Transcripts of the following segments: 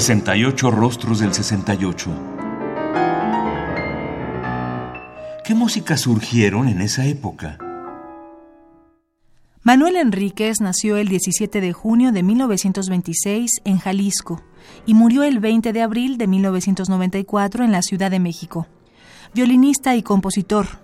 68 rostros del 68. ¿Qué músicas surgieron en esa época? Manuel Enríquez nació el 17 de junio de 1926 en Jalisco y murió el 20 de abril de 1994 en la Ciudad de México. Violinista y compositor,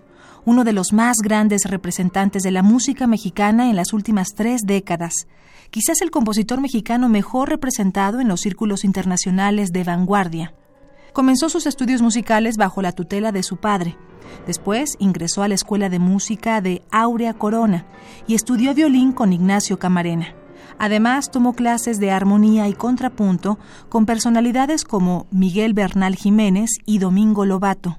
uno de los más grandes representantes de la música mexicana en las últimas tres décadas, quizás el compositor mexicano mejor representado en los círculos internacionales de vanguardia. Comenzó sus estudios musicales bajo la tutela de su padre. Después ingresó a la Escuela de Música de Aurea Corona y estudió violín con Ignacio Camarena. Además, tomó clases de armonía y contrapunto con personalidades como Miguel Bernal Jiménez y Domingo Lobato.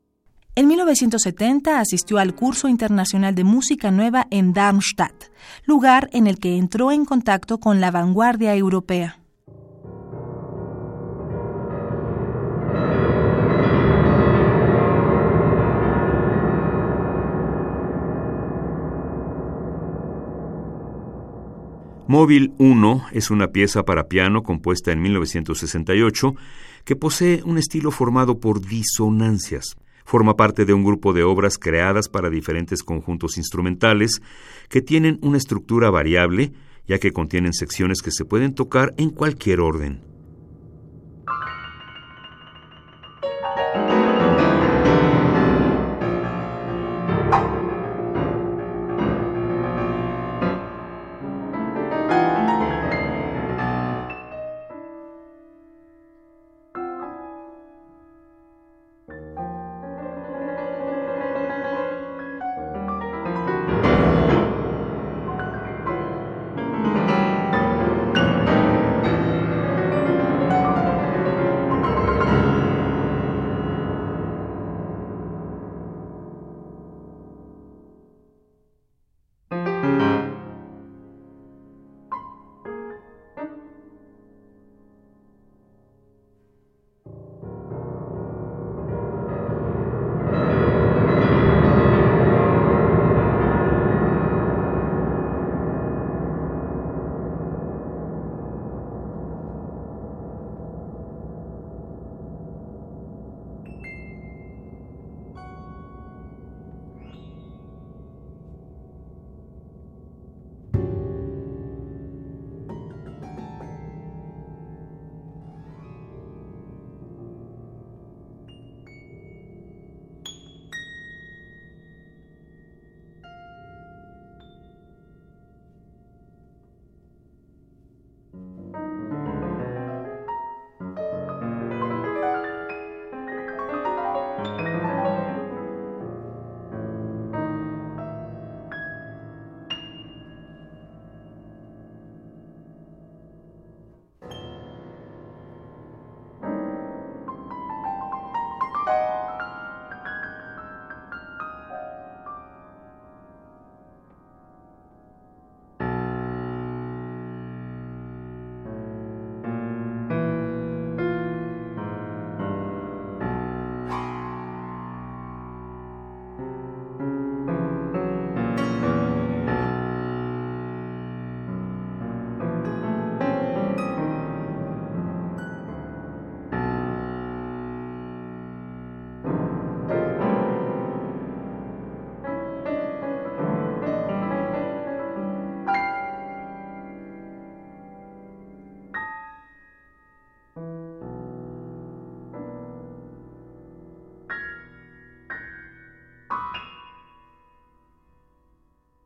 En 1970 asistió al curso internacional de música nueva en Darmstadt, lugar en el que entró en contacto con la vanguardia europea. Móvil 1 es una pieza para piano compuesta en 1968 que posee un estilo formado por disonancias. Forma parte de un grupo de obras creadas para diferentes conjuntos instrumentales que tienen una estructura variable, ya que contienen secciones que se pueden tocar en cualquier orden.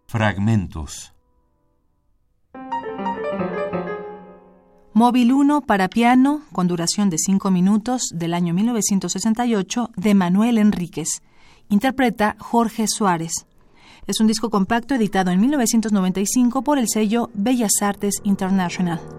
Fragmentos. Móvil 1 para piano, con duración de 5 minutos, del año 1968, de Manuel Enríquez. Interpreta Jorge Suárez. Es un disco compacto editado en 1995 por el sello Bellas Artes International.